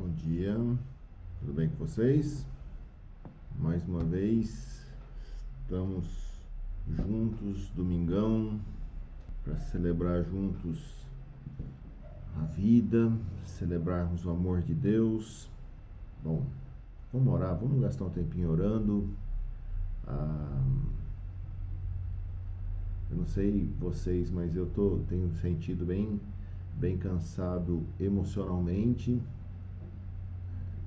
Bom dia, tudo bem com vocês? Mais uma vez estamos juntos, domingão, para celebrar juntos a vida, celebrarmos o amor de Deus. Bom, vamos orar, vamos gastar um tempinho orando. Ah, eu não sei vocês, mas eu tô, tenho sentido bem, bem cansado emocionalmente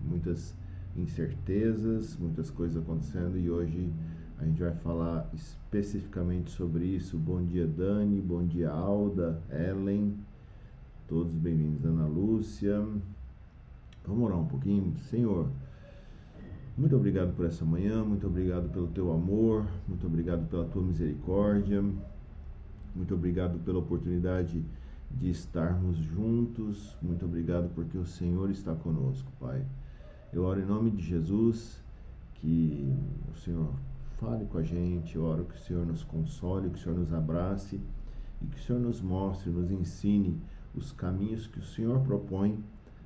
muitas incertezas, muitas coisas acontecendo e hoje a gente vai falar especificamente sobre isso. Bom dia, Dani, bom dia, Alda, Ellen, todos bem-vindos, Ana Lúcia. Vamos orar um pouquinho, Senhor. Muito obrigado por essa manhã, muito obrigado pelo teu amor, muito obrigado pela tua misericórdia, muito obrigado pela oportunidade de estarmos juntos, muito obrigado porque o Senhor está conosco, Pai. Eu oro em nome de Jesus que o Senhor fale com a gente, eu oro que o Senhor nos console, que o Senhor nos abrace e que o Senhor nos mostre, nos ensine os caminhos que o Senhor propõe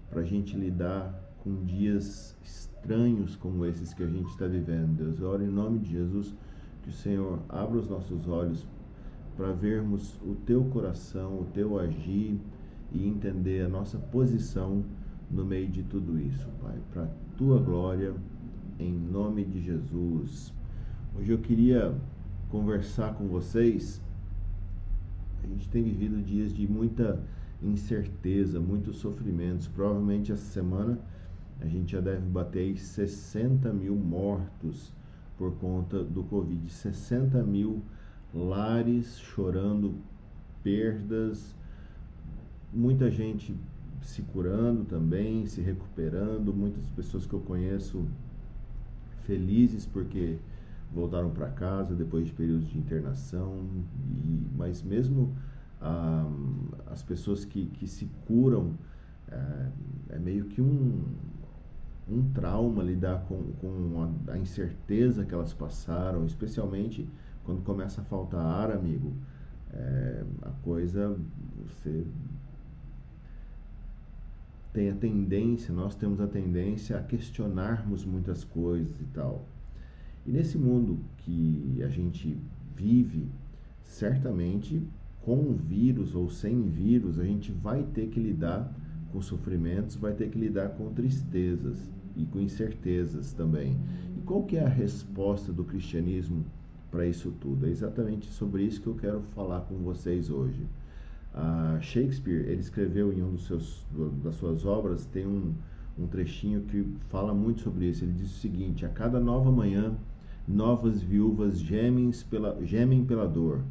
para a gente lidar com dias estranhos como esses que a gente está vivendo. Deus, eu oro em nome de Jesus que o Senhor abra os nossos olhos para vermos o teu coração, o teu agir e entender a nossa posição no meio de tudo isso, Pai, para tua glória, em nome de Jesus. Hoje eu queria conversar com vocês. A gente tem vivido dias de muita incerteza, muitos sofrimentos. Provavelmente essa semana a gente já deve bater aí 60 mil mortos por conta do Covid. 60 mil lares chorando perdas, muita gente se curando também, se recuperando. Muitas pessoas que eu conheço felizes porque voltaram para casa depois de períodos de internação. E, mas mesmo ah, as pessoas que, que se curam, é, é meio que um, um trauma lidar com, com a, a, incerteza que elas passaram, especialmente quando começa a faltar ar, amigo. É, a coisa, você tem a tendência, nós temos a tendência a questionarmos muitas coisas e tal. E nesse mundo que a gente vive, certamente com vírus ou sem vírus, a gente vai ter que lidar com sofrimentos, vai ter que lidar com tristezas e com incertezas também. E qual que é a resposta do cristianismo para isso tudo? É exatamente sobre isso que eu quero falar com vocês hoje. Uh, Shakespeare, ele escreveu em um dos seus, das suas obras, tem um, um trechinho que fala muito sobre isso. Ele diz o seguinte: A cada nova manhã, novas viúvas gemem pela, gemem pela dor,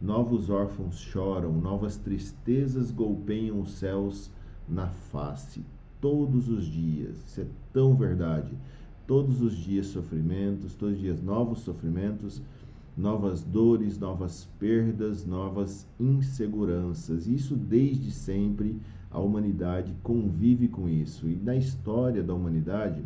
novos órfãos choram, novas tristezas golpeiam os céus na face. Todos os dias, isso é tão verdade. Todos os dias sofrimentos, todos os dias novos sofrimentos novas dores, novas perdas, novas inseguranças. Isso desde sempre a humanidade convive com isso. E na história da humanidade,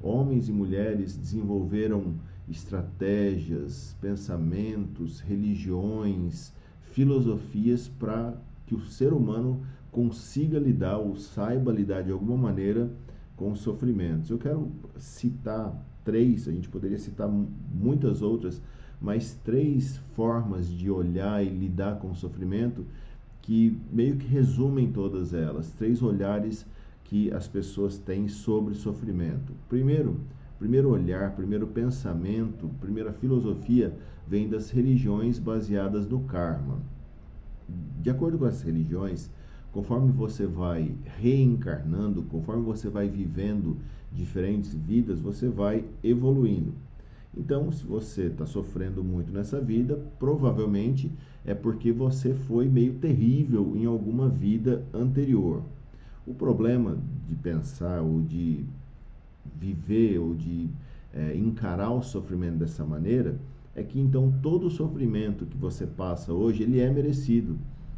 homens e mulheres desenvolveram estratégias, pensamentos, religiões, filosofias para que o ser humano consiga lidar ou saiba lidar de alguma maneira com os sofrimentos. Eu quero citar três, a gente poderia citar muitas outras, mas três formas de olhar e lidar com o sofrimento que meio que resumem todas elas, três olhares que as pessoas têm sobre sofrimento. Primeiro, primeiro olhar, primeiro pensamento, primeira filosofia vem das religiões baseadas no karma. De acordo com as religiões, conforme você vai reencarnando, conforme você vai vivendo diferentes vidas, você vai evoluindo. Então, se você está sofrendo muito nessa vida, provavelmente é porque você foi meio terrível em alguma vida anterior. O problema de pensar ou de viver ou de é, encarar o sofrimento dessa maneira é que então todo sofrimento que você passa hoje ele é merecido.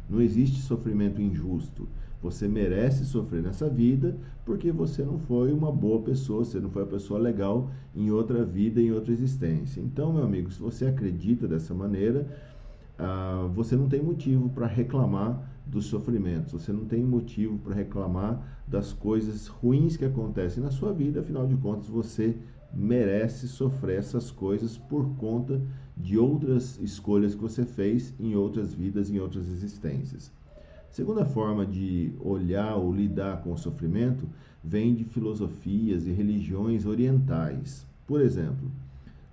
Não existe sofrimento injusto. Você merece sofrer nessa vida porque você não foi uma boa pessoa, você não foi uma pessoa legal em outra vida, em outra existência. Então, meu amigo, se você acredita dessa maneira, ah, você não tem motivo para reclamar dos sofrimentos, você não tem motivo para reclamar das coisas ruins que acontecem na sua vida, afinal de contas, você merece sofrer essas coisas por conta de outras escolhas que você fez em outras vidas, em outras existências. Segunda forma de olhar ou lidar com o sofrimento vem de filosofias e religiões orientais. Por exemplo,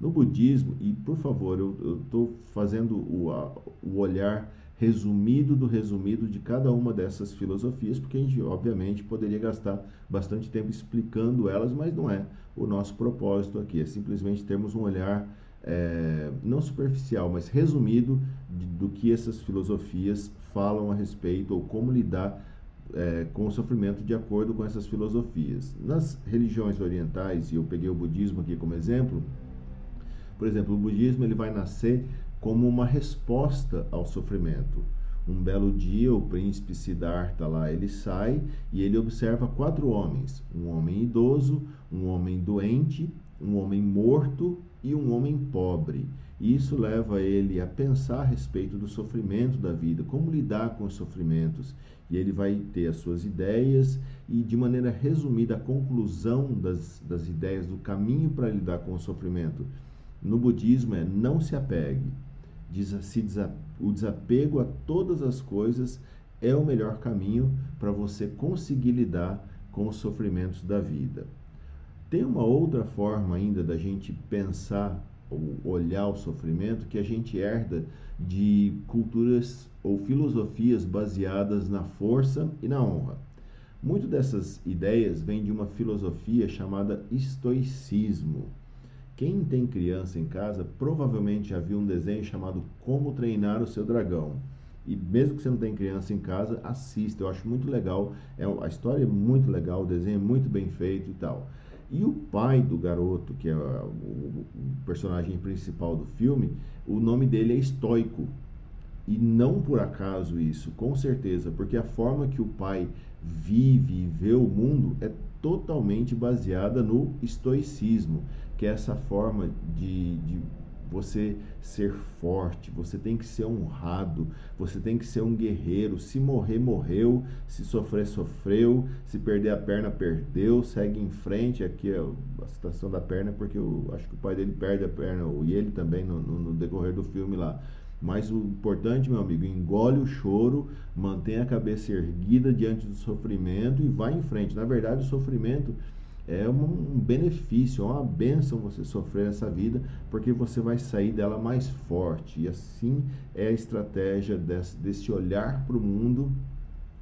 no budismo, e por favor, eu estou fazendo o, a, o olhar resumido do resumido de cada uma dessas filosofias, porque a gente, obviamente, poderia gastar bastante tempo explicando elas, mas não é o nosso propósito aqui, é simplesmente termos um olhar é, não superficial, mas resumido do que essas filosofias falam a respeito ou como lidar é, com o sofrimento de acordo com essas filosofias. Nas religiões orientais, e eu peguei o budismo aqui como exemplo, por exemplo, o budismo ele vai nascer como uma resposta ao sofrimento. Um belo dia, o príncipe Siddhartha lá, ele sai e ele observa quatro homens: um homem idoso, um homem doente, um homem morto e um homem pobre. E isso leva ele a pensar a respeito do sofrimento da vida, como lidar com os sofrimentos. E ele vai ter as suas ideias e, de maneira resumida, a conclusão das, das ideias do caminho para lidar com o sofrimento no budismo é não se apegue. o desapego a todas as coisas é o melhor caminho para você conseguir lidar com os sofrimentos da vida. Tem uma outra forma ainda da gente pensar ou olhar o sofrimento que a gente herda de culturas ou filosofias baseadas na força e na honra. Muito dessas ideias vêm de uma filosofia chamada estoicismo. Quem tem criança em casa provavelmente já viu um desenho chamado Como Treinar o Seu Dragão. E mesmo que você não tenha criança em casa, assista. Eu acho muito legal. É, a história é muito legal, o desenho é muito bem feito e tal. E o pai do garoto, que é o, personagem principal do filme, o nome dele é Estoico. E não por acaso isso, com certeza, porque a forma que o pai vive e vê o mundo é totalmente baseada no estoicismo, que é essa forma de, de você ser forte, você tem que ser honrado, você tem que ser um guerreiro. Se morrer, morreu. Se sofrer, sofreu. Se perder a perna, perdeu. Segue em frente. Aqui é a situação da perna, porque eu acho que o pai dele perde a perna, e ele também no, no, no decorrer do filme lá. Mas o importante, meu amigo, engole o choro, mantenha a cabeça erguida diante do sofrimento e vá em frente. Na verdade, o sofrimento é um benefício, é uma benção você sofrer essa vida, porque você vai sair dela mais forte. E assim é a estratégia desse, desse olhar para o mundo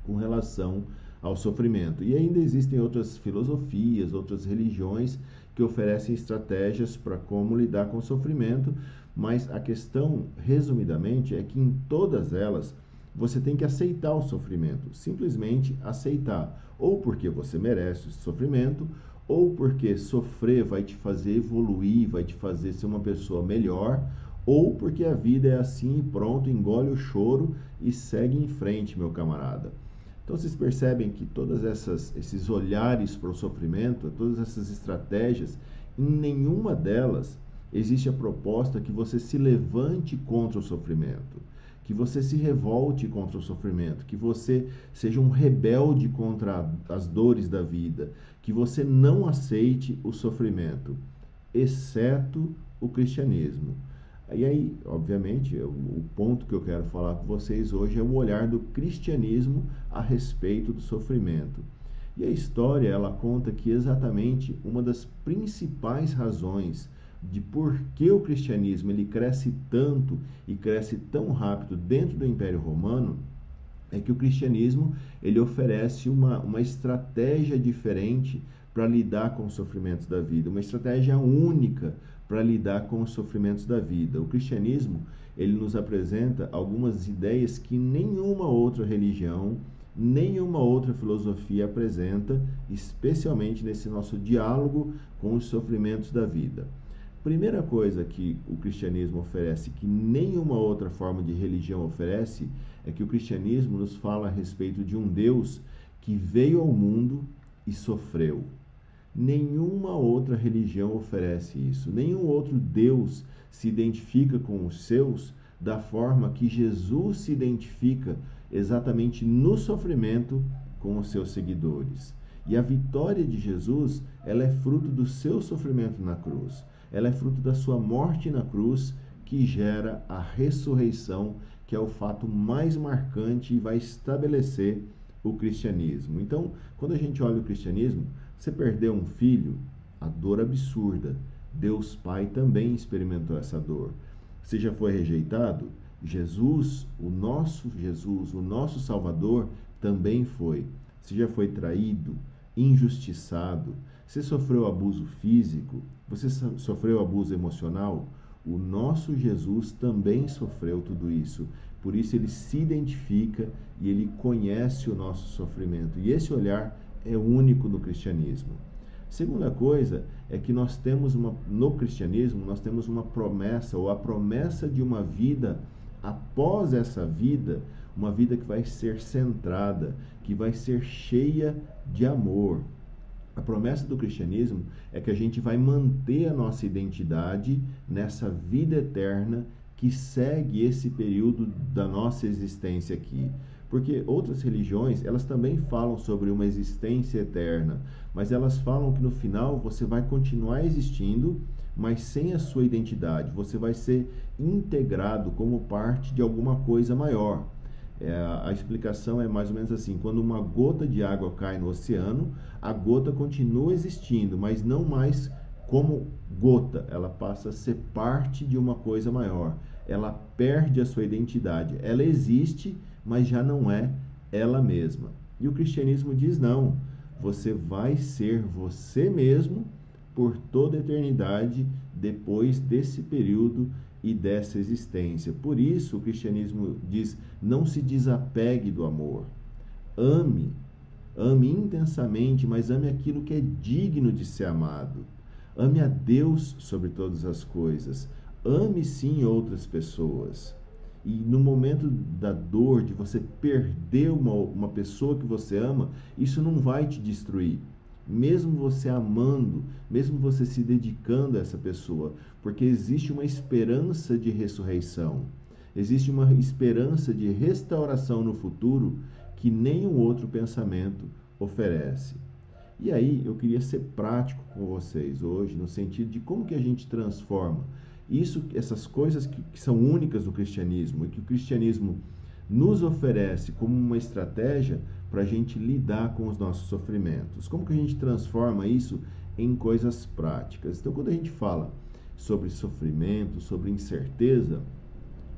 com relação ao sofrimento. E ainda existem outras filosofias, outras religiões que oferecem estratégias para como lidar com o sofrimento, mas a questão, resumidamente, é que em todas elas você tem que aceitar o sofrimento, simplesmente aceitar, ou porque você merece esse sofrimento, ou porque sofrer vai te fazer evoluir, vai te fazer ser uma pessoa melhor, ou porque a vida é assim e pronto, engole o choro e segue em frente, meu camarada. Então vocês percebem que todas essas esses olhares para o sofrimento, todas essas estratégias, em nenhuma delas existe a proposta que você se levante contra o sofrimento que você se revolte contra o sofrimento, que você seja um rebelde contra as dores da vida, que você não aceite o sofrimento, exceto o cristianismo. E aí, obviamente, o ponto que eu quero falar com vocês hoje é o olhar do cristianismo a respeito do sofrimento. E a história, ela conta que exatamente uma das principais razões de por que o cristianismo ele cresce tanto e cresce tão rápido dentro do Império Romano é que o cristianismo ele oferece uma, uma estratégia diferente para lidar com os sofrimentos da vida, uma estratégia única para lidar com os sofrimentos da vida. O cristianismo ele nos apresenta algumas ideias que nenhuma outra religião, nenhuma outra filosofia apresenta, especialmente nesse nosso diálogo com os sofrimentos da vida. Primeira coisa que o cristianismo oferece, que nenhuma outra forma de religião oferece, é que o cristianismo nos fala a respeito de um Deus que veio ao mundo e sofreu. Nenhuma outra religião oferece isso. Nenhum outro Deus se identifica com os seus da forma que Jesus se identifica exatamente no sofrimento com os seus seguidores. E a vitória de Jesus, ela é fruto do seu sofrimento na cruz. Ela é fruto da sua morte na cruz que gera a ressurreição, que é o fato mais marcante e vai estabelecer o cristianismo. Então, quando a gente olha o cristianismo, você perdeu um filho, a dor absurda. Deus Pai também experimentou essa dor. Você já foi rejeitado? Jesus, o nosso Jesus, o nosso Salvador, também foi. Você já foi traído, injustiçado, você sofreu abuso físico, você sofreu abuso emocional, o nosso Jesus também sofreu tudo isso. Por isso ele se identifica e ele conhece o nosso sofrimento. E esse olhar é único no cristianismo. Segunda coisa é que nós temos uma no cristianismo, nós temos uma promessa ou a promessa de uma vida após essa vida, uma vida que vai ser centrada, que vai ser cheia de amor. A promessa do cristianismo é que a gente vai manter a nossa identidade nessa vida eterna que segue esse período da nossa existência aqui. Porque outras religiões, elas também falam sobre uma existência eterna, mas elas falam que no final você vai continuar existindo, mas sem a sua identidade. Você vai ser integrado como parte de alguma coisa maior. É, a explicação é mais ou menos assim: quando uma gota de água cai no oceano, a gota continua existindo, mas não mais como gota, ela passa a ser parte de uma coisa maior. Ela perde a sua identidade. Ela existe, mas já não é ela mesma. E o cristianismo diz: não, você vai ser você mesmo por toda a eternidade depois desse período e dessa existência. Por isso o cristianismo diz: não se desapegue do amor. Ame, ame intensamente, mas ame aquilo que é digno de ser amado. Ame a Deus sobre todas as coisas. Ame sim outras pessoas. E no momento da dor, de você perder uma, uma pessoa que você ama, isso não vai te destruir. Mesmo você amando, mesmo você se dedicando a essa pessoa, porque existe uma esperança de ressurreição, existe uma esperança de restauração no futuro que nenhum outro pensamento oferece. E aí eu queria ser prático com vocês hoje, no sentido de como que a gente transforma isso, essas coisas que, que são únicas do cristianismo e que o cristianismo nos oferece como uma estratégia para a gente lidar com os nossos sofrimentos. Como que a gente transforma isso em coisas práticas? Então, quando a gente fala sobre sofrimento, sobre incerteza,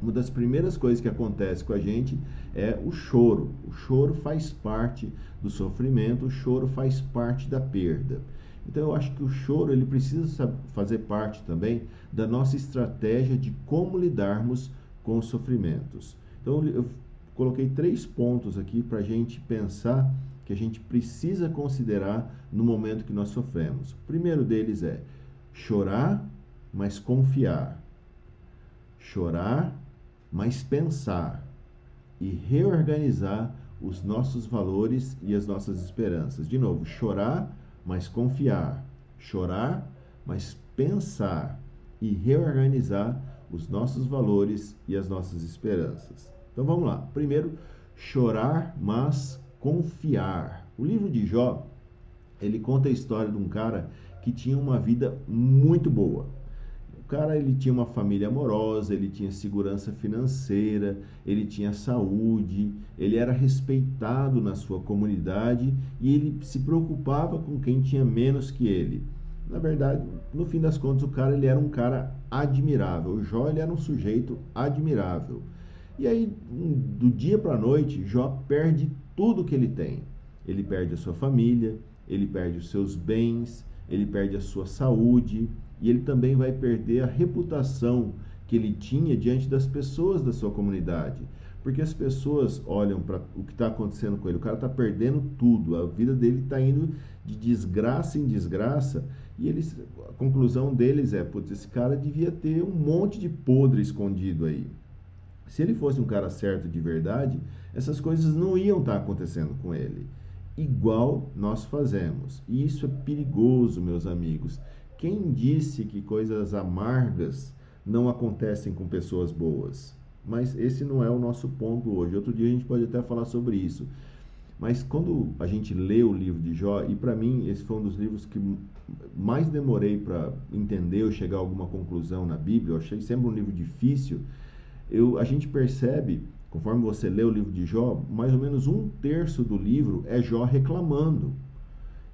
uma das primeiras coisas que acontece com a gente é o choro. O choro faz parte do sofrimento, o choro faz parte da perda. Então eu acho que o choro ele precisa fazer parte também da nossa estratégia de como lidarmos com os sofrimentos. Então eu coloquei três pontos aqui para a gente pensar que a gente precisa considerar no momento que nós sofremos. O primeiro deles é chorar, mas confiar. Chorar, mas pensar e reorganizar os nossos valores e as nossas esperanças. De novo, chorar, mas confiar. Chorar, mas pensar e reorganizar os nossos valores e as nossas esperanças. Então vamos lá. Primeiro, chorar, mas confiar. O livro de Jó, ele conta a história de um cara que tinha uma vida muito boa cara ele tinha uma família amorosa, ele tinha segurança financeira, ele tinha saúde, ele era respeitado na sua comunidade e ele se preocupava com quem tinha menos que ele. Na verdade, no fim das contas, o cara ele era um cara admirável. O Jó ele era um sujeito admirável. E aí, do dia para a noite, Jó perde tudo que ele tem. Ele perde a sua família, ele perde os seus bens, ele perde a sua saúde, e ele também vai perder a reputação que ele tinha diante das pessoas da sua comunidade. Porque as pessoas olham para o que está acontecendo com ele, o cara está perdendo tudo, a vida dele está indo de desgraça em desgraça, e eles, a conclusão deles é: putz, esse cara devia ter um monte de podre escondido aí. Se ele fosse um cara certo de verdade, essas coisas não iam estar tá acontecendo com ele. Igual nós fazemos. E isso é perigoso, meus amigos. Quem disse que coisas amargas não acontecem com pessoas boas? Mas esse não é o nosso ponto hoje. Outro dia a gente pode até falar sobre isso. Mas quando a gente lê o livro de Jó, e para mim esse foi um dos livros que mais demorei para entender ou chegar a alguma conclusão na Bíblia, eu achei sempre um livro difícil, eu, a gente percebe, conforme você lê o livro de Jó, mais ou menos um terço do livro é Jó reclamando.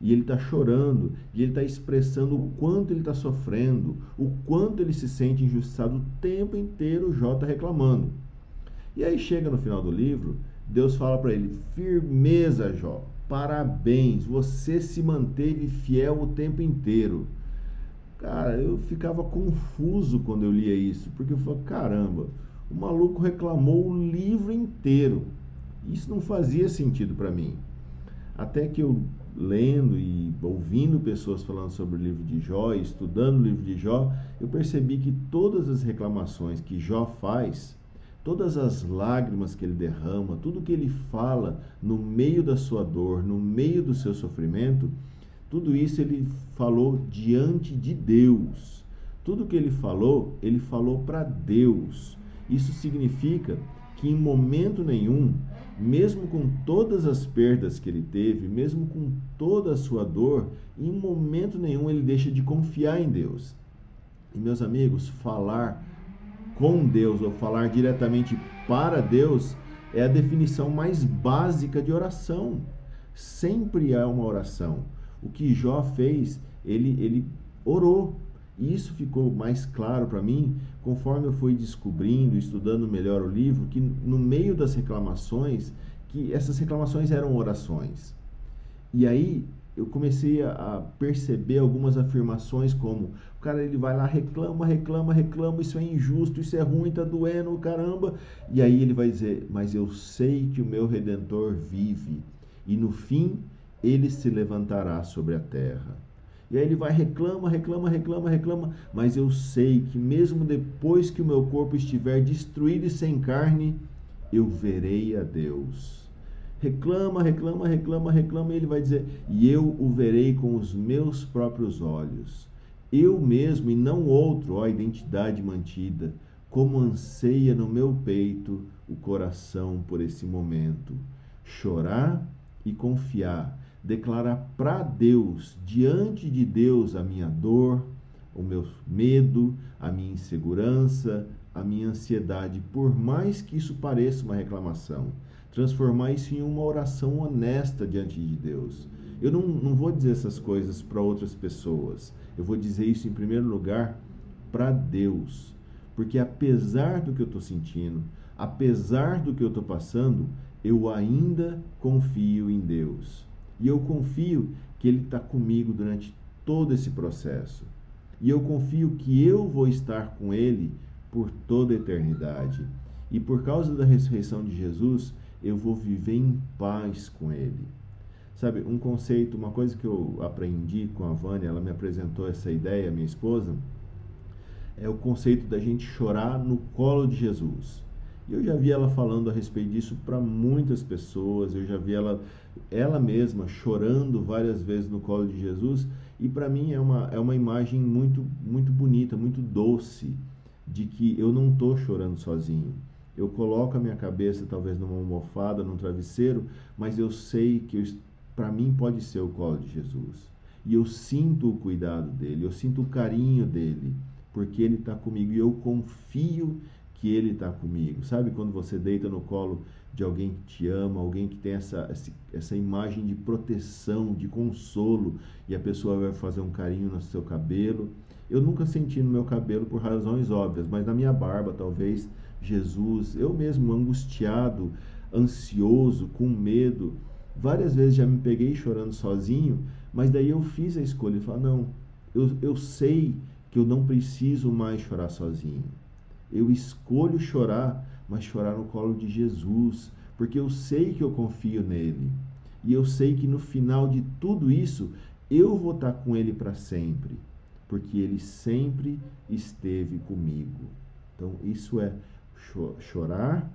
E ele está chorando, e ele está expressando o quanto ele está sofrendo, o quanto ele se sente injustiçado o tempo inteiro, Jó está reclamando. E aí chega no final do livro, Deus fala para ele: firmeza, Jó, parabéns, você se manteve fiel o tempo inteiro. Cara, eu ficava confuso quando eu lia isso, porque eu falei: caramba, o maluco reclamou o livro inteiro. Isso não fazia sentido para mim. Até que eu lendo e ouvindo pessoas falando sobre o livro de Jó, estudando o livro de Jó, eu percebi que todas as reclamações que Jó faz todas as lágrimas que ele derrama, tudo que ele fala no meio da sua dor, no meio do seu sofrimento, tudo isso ele falou diante de Deus. Tudo que ele falou, ele falou para Deus. Isso significa que em momento nenhum, mesmo com todas as perdas que ele teve, mesmo com toda a sua dor, em momento nenhum ele deixa de confiar em Deus. E meus amigos, falar com Deus ou falar diretamente para Deus é a definição mais básica de oração. Sempre é uma oração. O que Jó fez, ele, ele orou. E isso ficou mais claro para mim conforme eu fui descobrindo, estudando melhor o livro, que no meio das reclamações, que essas reclamações eram orações. E aí eu comecei a perceber algumas afirmações como o cara ele vai lá reclama, reclama, reclama, isso é injusto, isso é ruim, tá doendo, caramba. E aí ele vai dizer: "Mas eu sei que o meu redentor vive e no fim ele se levantará sobre a terra". E aí ele vai reclama, reclama, reclama, reclama, mas eu sei que mesmo depois que o meu corpo estiver destruído e sem carne, eu verei a Deus reclama, reclama, reclama, reclama, e ele vai dizer: E eu o verei com os meus próprios olhos. Eu mesmo e não outro, ó identidade mantida, como anseia no meu peito o coração por esse momento. Chorar e confiar, declarar para Deus, diante de Deus, a minha dor, o meu medo, a minha insegurança, a minha ansiedade, por mais que isso pareça uma reclamação transformar isso em uma oração honesta diante de Deus. Eu não, não vou dizer essas coisas para outras pessoas. Eu vou dizer isso em primeiro lugar para Deus. Porque apesar do que eu estou sentindo, apesar do que eu estou passando, eu ainda confio em Deus. E eu confio que Ele está comigo durante todo esse processo. E eu confio que eu vou estar com Ele por toda a eternidade. E por causa da ressurreição de Jesus, eu vou viver em paz com Ele. Sabe, um conceito, uma coisa que eu aprendi com a Vânia, ela me apresentou essa ideia, minha esposa, é o conceito da gente chorar no colo de Jesus. E eu já vi ela falando a respeito disso para muitas pessoas, eu já vi ela, ela mesma chorando várias vezes no colo de Jesus, e para mim é uma, é uma imagem muito, muito bonita, muito doce, de que eu não estou chorando sozinho eu coloco a minha cabeça talvez numa almofada, num travesseiro, mas eu sei que para mim pode ser o colo de Jesus. E eu sinto o cuidado dele, eu sinto o carinho dele, porque ele está comigo e eu confio que ele está comigo. Sabe quando você deita no colo de alguém que te ama, alguém que tem essa, essa imagem de proteção, de consolo, e a pessoa vai fazer um carinho no seu cabelo. Eu nunca senti no meu cabelo por razões óbvias, mas na minha barba talvez Jesus, eu mesmo angustiado, ansioso, com medo, várias vezes já me peguei chorando sozinho, mas daí eu fiz a escolha e falei, não, eu, eu sei que eu não preciso mais chorar sozinho. Eu escolho chorar, mas chorar no colo de Jesus, porque eu sei que eu confio nele. E eu sei que no final de tudo isso, eu vou estar com ele para sempre, porque ele sempre esteve comigo. Então, isso é chorar,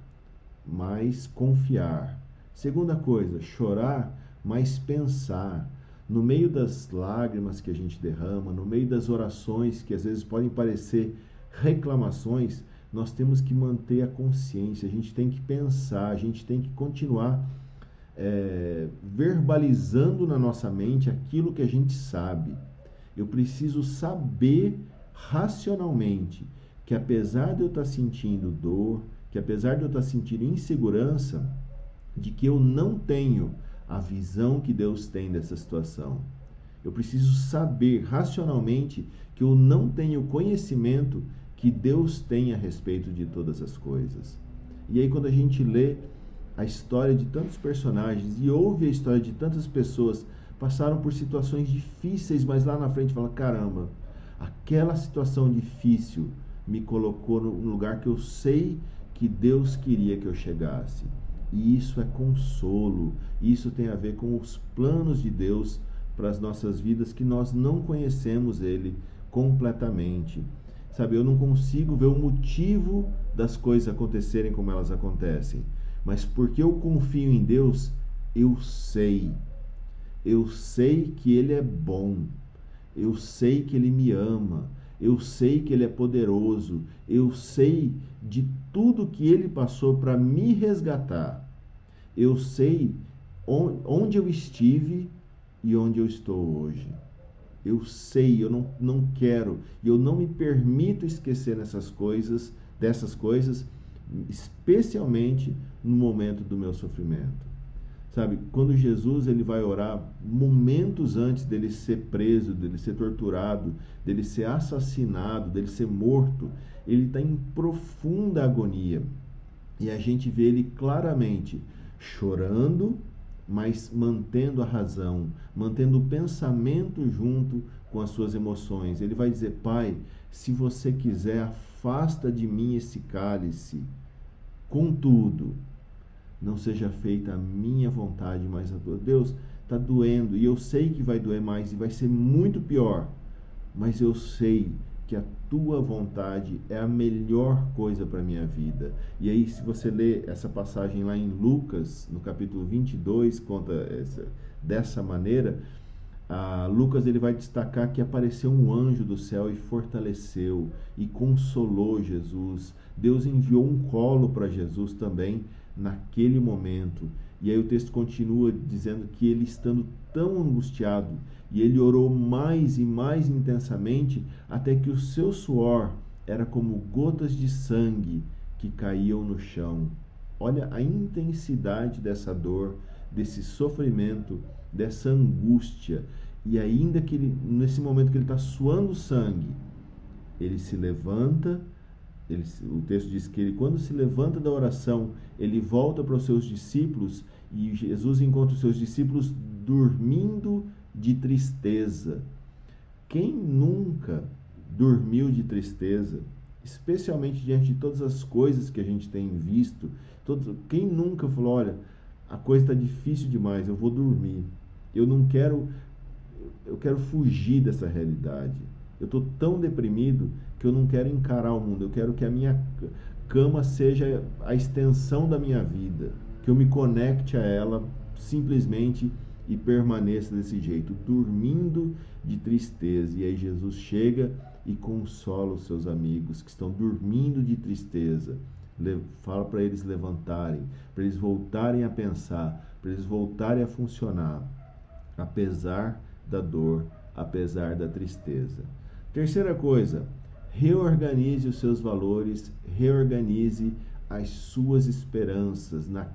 mas confiar. Segunda coisa, chorar, mas pensar. No meio das lágrimas que a gente derrama, no meio das orações que às vezes podem parecer reclamações, nós temos que manter a consciência, a gente tem que pensar, a gente tem que continuar é, verbalizando na nossa mente aquilo que a gente sabe. Eu preciso saber racionalmente que apesar de eu estar sentindo dor, que apesar de eu estar sentindo insegurança, de que eu não tenho a visão que Deus tem dessa situação. Eu preciso saber racionalmente que eu não tenho conhecimento que Deus tem a respeito de todas as coisas. E aí, quando a gente lê a história de tantos personagens e ouve a história de tantas pessoas passaram por situações difíceis, mas lá na frente fala: caramba, aquela situação difícil me colocou no lugar que eu sei que Deus queria que eu chegasse. E isso é consolo, isso tem a ver com os planos de Deus para as nossas vidas que nós não conhecemos Ele completamente. Sabe, eu não consigo ver o motivo das coisas acontecerem como elas acontecem, mas porque eu confio em Deus, eu sei. Eu sei que Ele é bom, eu sei que Ele me ama, eu sei que Ele é poderoso, eu sei de tudo que Ele passou para me resgatar. Eu sei onde eu estive e onde eu estou hoje. Eu sei, eu não, não quero, e eu não me permito esquecer nessas coisas, dessas coisas, especialmente no momento do meu sofrimento. Sabe, quando Jesus ele vai orar momentos antes dele ser preso, dele ser torturado, dele ser assassinado, dele ser morto, ele está em profunda agonia. E a gente vê ele claramente chorando, mas mantendo a razão, mantendo o pensamento junto com as suas emoções. Ele vai dizer: Pai, se você quiser, afasta de mim esse cálice. Contudo, não seja feita a minha vontade, mas a tua. Deus, está doendo e eu sei que vai doer mais e vai ser muito pior, mas eu sei que a tua vontade é a melhor coisa para a minha vida. E aí, se você ler essa passagem lá em Lucas, no capítulo 22, conta essa, dessa maneira, Lucas ele vai destacar que apareceu um anjo do céu e fortaleceu e consolou Jesus. Deus enviou um colo para Jesus também naquele momento. E aí o texto continua dizendo que ele estando tão angustiado, e ele orou mais e mais intensamente, até que o seu suor era como gotas de sangue que caíam no chão. Olha a intensidade dessa dor, desse sofrimento, dessa angústia. E ainda que ele, nesse momento que ele está suando sangue, ele se levanta ele, o texto diz que ele, quando se levanta da oração, ele volta para os seus discípulos e Jesus encontra os seus discípulos dormindo de tristeza. Quem nunca dormiu de tristeza, especialmente diante de todas as coisas que a gente tem visto? Todo, quem nunca falou: olha, a coisa está difícil demais, eu vou dormir. Eu não quero, eu quero fugir dessa realidade. Eu estou tão deprimido que eu não quero encarar o mundo. Eu quero que a minha cama seja a extensão da minha vida, que eu me conecte a ela simplesmente e permaneça desse jeito, dormindo de tristeza. E aí Jesus chega e consola os seus amigos que estão dormindo de tristeza. Fala para eles levantarem, para eles voltarem a pensar, para eles voltarem a funcionar, apesar da dor, apesar da tristeza. Terceira coisa, reorganize os seus valores, reorganize as suas esperanças, na,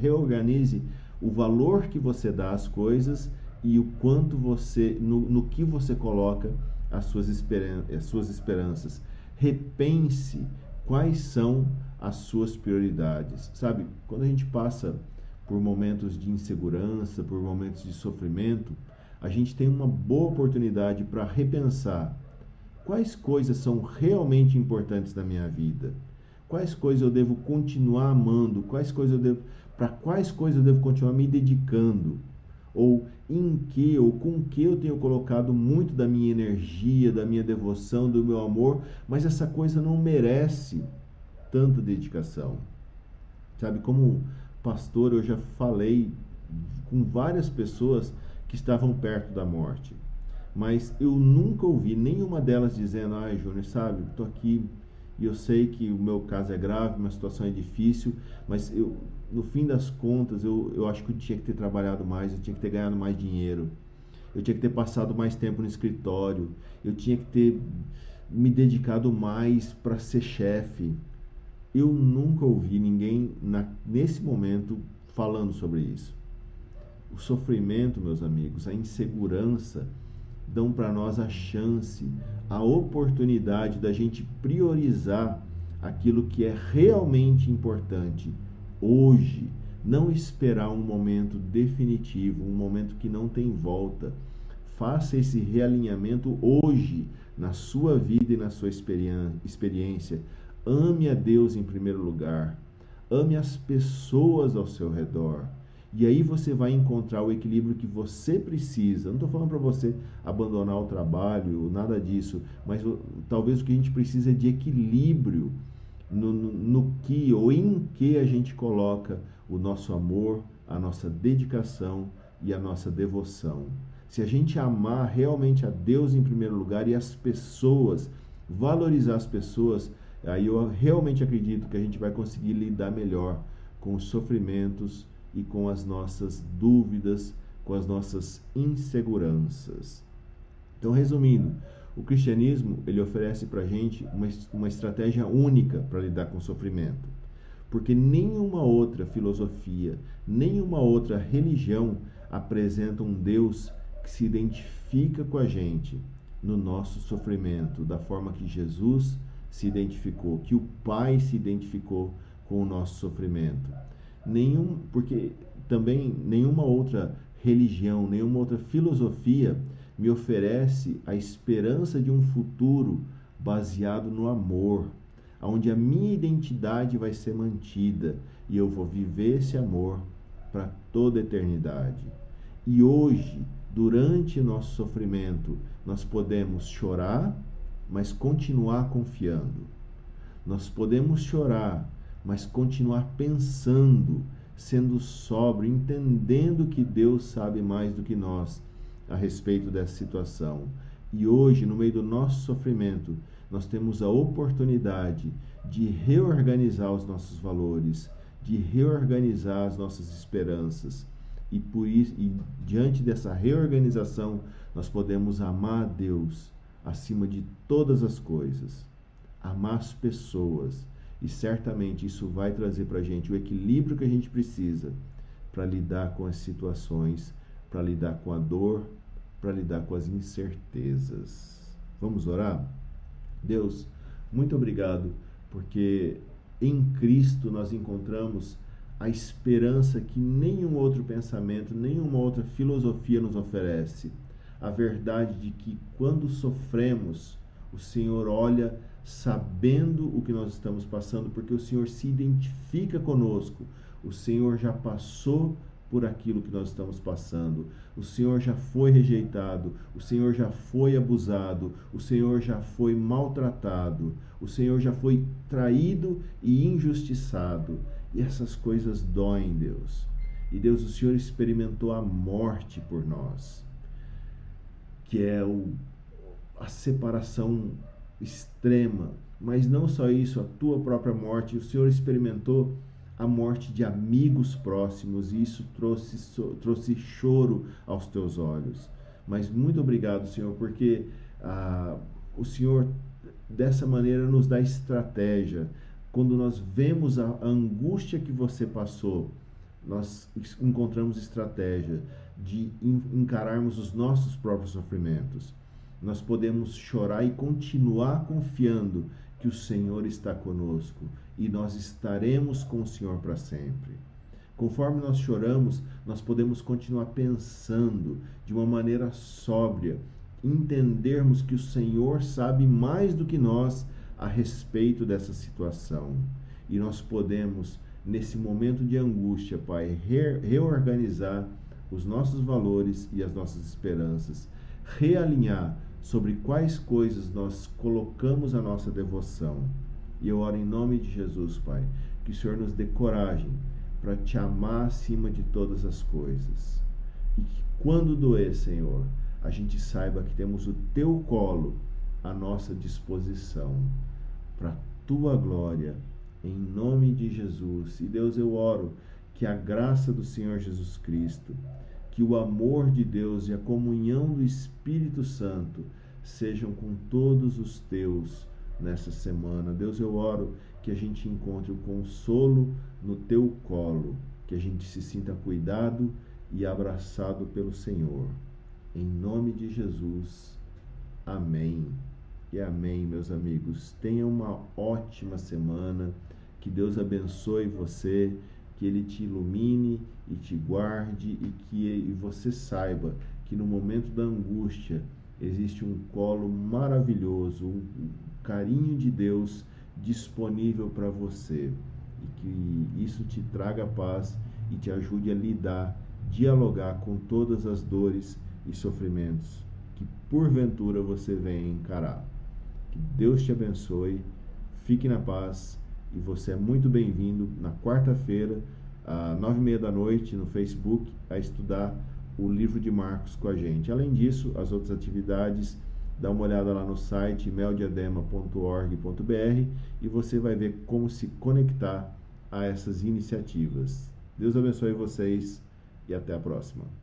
reorganize o valor que você dá às coisas e o quanto você, no, no que você coloca as suas, esperan as suas esperanças. Repense quais são as suas prioridades. Sabe, quando a gente passa por momentos de insegurança, por momentos de sofrimento, a gente tem uma boa oportunidade para repensar quais coisas são realmente importantes na minha vida, quais coisas eu devo continuar amando, quais coisas eu devo, para quais coisas eu devo continuar me dedicando, ou em que ou com que eu tenho colocado muito da minha energia, da minha devoção, do meu amor, mas essa coisa não merece tanta dedicação. Sabe, como pastor, eu já falei com várias pessoas que estavam perto da morte. Mas eu nunca ouvi nenhuma delas dizendo: ai, Júnior, sabe, estou aqui e eu sei que o meu caso é grave, minha situação é difícil, mas eu, no fim das contas, eu, eu acho que eu tinha que ter trabalhado mais, eu tinha que ter ganhado mais dinheiro, eu tinha que ter passado mais tempo no escritório, eu tinha que ter me dedicado mais para ser chefe. Eu nunca ouvi ninguém na, nesse momento falando sobre isso. O sofrimento, meus amigos, a insegurança dão para nós a chance, a oportunidade da gente priorizar aquilo que é realmente importante hoje, não esperar um momento definitivo, um momento que não tem volta. Faça esse realinhamento hoje na sua vida e na sua experiência. Ame a Deus em primeiro lugar. Ame as pessoas ao seu redor. E aí você vai encontrar o equilíbrio que você precisa. Não estou falando para você abandonar o trabalho, nada disso, mas talvez o que a gente precisa é de equilíbrio no, no, no que ou em que a gente coloca o nosso amor, a nossa dedicação e a nossa devoção. Se a gente amar realmente a Deus em primeiro lugar e as pessoas, valorizar as pessoas, aí eu realmente acredito que a gente vai conseguir lidar melhor com os sofrimentos e com as nossas dúvidas, com as nossas inseguranças. Então, resumindo, o cristianismo ele oferece para a gente uma, uma estratégia única para lidar com o sofrimento, porque nenhuma outra filosofia, nenhuma outra religião apresenta um Deus que se identifica com a gente no nosso sofrimento, da forma que Jesus se identificou, que o Pai se identificou com o nosso sofrimento nenhum, porque também nenhuma outra religião, nenhuma outra filosofia me oferece a esperança de um futuro baseado no amor, onde a minha identidade vai ser mantida e eu vou viver esse amor para toda a eternidade. E hoje, durante nosso sofrimento, nós podemos chorar, mas continuar confiando. Nós podemos chorar, mas continuar pensando, sendo sóbrio, entendendo que Deus sabe mais do que nós a respeito dessa situação. E hoje, no meio do nosso sofrimento, nós temos a oportunidade de reorganizar os nossos valores, de reorganizar as nossas esperanças. E por isso, e diante dessa reorganização, nós podemos amar a Deus acima de todas as coisas, amar as pessoas e certamente isso vai trazer para a gente o equilíbrio que a gente precisa para lidar com as situações, para lidar com a dor, para lidar com as incertezas. Vamos orar? Deus, muito obrigado, porque em Cristo nós encontramos a esperança que nenhum outro pensamento, nenhuma outra filosofia nos oferece. A verdade de que quando sofremos, o Senhor olha sabendo o que nós estamos passando, porque o Senhor se identifica conosco. O Senhor já passou por aquilo que nós estamos passando. O Senhor já foi rejeitado, o Senhor já foi abusado, o Senhor já foi maltratado, o Senhor já foi traído e injustiçado. E essas coisas doem, Deus. E Deus, o Senhor experimentou a morte por nós, que é o, a separação extrema, mas não só isso, a tua própria morte. O Senhor experimentou a morte de amigos próximos e isso trouxe, trouxe choro aos teus olhos. Mas muito obrigado, Senhor, porque ah, o Senhor dessa maneira nos dá estratégia. Quando nós vemos a angústia que você passou, nós encontramos estratégia de encararmos os nossos próprios sofrimentos nós podemos chorar e continuar confiando que o Senhor está conosco e nós estaremos com o Senhor para sempre. Conforme nós choramos, nós podemos continuar pensando de uma maneira sóbria, entendermos que o Senhor sabe mais do que nós a respeito dessa situação. E nós podemos, nesse momento de angústia, Pai, reorganizar os nossos valores e as nossas esperanças, realinhar sobre quais coisas nós colocamos a nossa devoção. E eu oro em nome de Jesus, Pai, que o Senhor nos dê coragem para te amar acima de todas as coisas. E que quando doer, Senhor, a gente saiba que temos o teu colo à nossa disposição para tua glória, em nome de Jesus. E Deus, eu oro que a graça do Senhor Jesus Cristo, que o amor de Deus e a comunhão do Espírito Santo sejam com todos os teus nessa semana. Deus, eu oro que a gente encontre o consolo no teu colo, que a gente se sinta cuidado e abraçado pelo Senhor. Em nome de Jesus. Amém. E amém, meus amigos. Tenha uma ótima semana. Que Deus abençoe você, que Ele te ilumine e te guarde e que você saiba que no momento da angústia existe um colo maravilhoso, um carinho de Deus disponível para você e que isso te traga paz e te ajude a lidar, dialogar com todas as dores e sofrimentos que porventura você venha encarar. Que Deus te abençoe, fique na paz e você é muito bem-vindo na quarta-feira, às nove e meia da noite, no Facebook, a estudar o livro de Marcos com a gente. Além disso, as outras atividades, dá uma olhada lá no site meldiadema.org.br e você vai ver como se conectar a essas iniciativas. Deus abençoe vocês e até a próxima.